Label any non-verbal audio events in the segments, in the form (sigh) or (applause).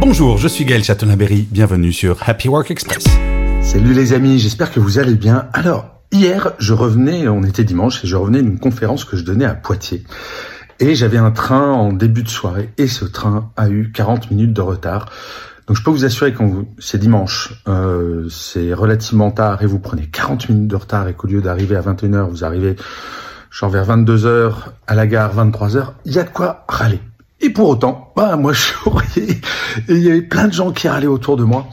Bonjour, je suis Gaël Chatonaberry, bienvenue sur Happy Work Express. Salut les amis, j'espère que vous allez bien. Alors, hier, je revenais, on était dimanche, et je revenais d'une conférence que je donnais à Poitiers. Et j'avais un train en début de soirée, et ce train a eu 40 minutes de retard. Donc je peux vous assurer quand vous, c'est dimanche, euh, c'est relativement tard et vous prenez 40 minutes de retard et qu'au lieu d'arriver à 21h, vous arrivez genre vers 22h à la gare, 23h, il y a de quoi râler. Et pour autant, bah moi (laughs) je souriais il y avait plein de gens qui râlaient autour de moi.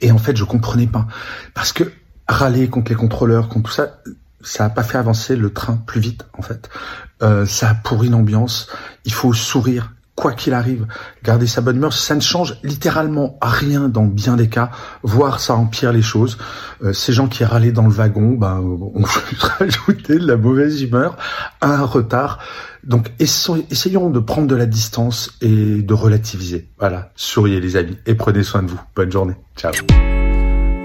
Et en fait, je comprenais pas parce que râler contre les contrôleurs, contre tout ça, ça a pas fait avancer le train plus vite en fait. Euh, ça a pourri l'ambiance. Il faut sourire, quoi qu'il arrive, garder sa bonne humeur, ça ne change littéralement rien dans bien des cas, voire ça empire les choses. Euh, ces gens qui râlaient dans le wagon, ben, ont (laughs) rajouté de la mauvaise humeur à un retard. Donc essayons de prendre de la distance et de relativiser. Voilà, souriez les amis et prenez soin de vous. Bonne journée. Ciao.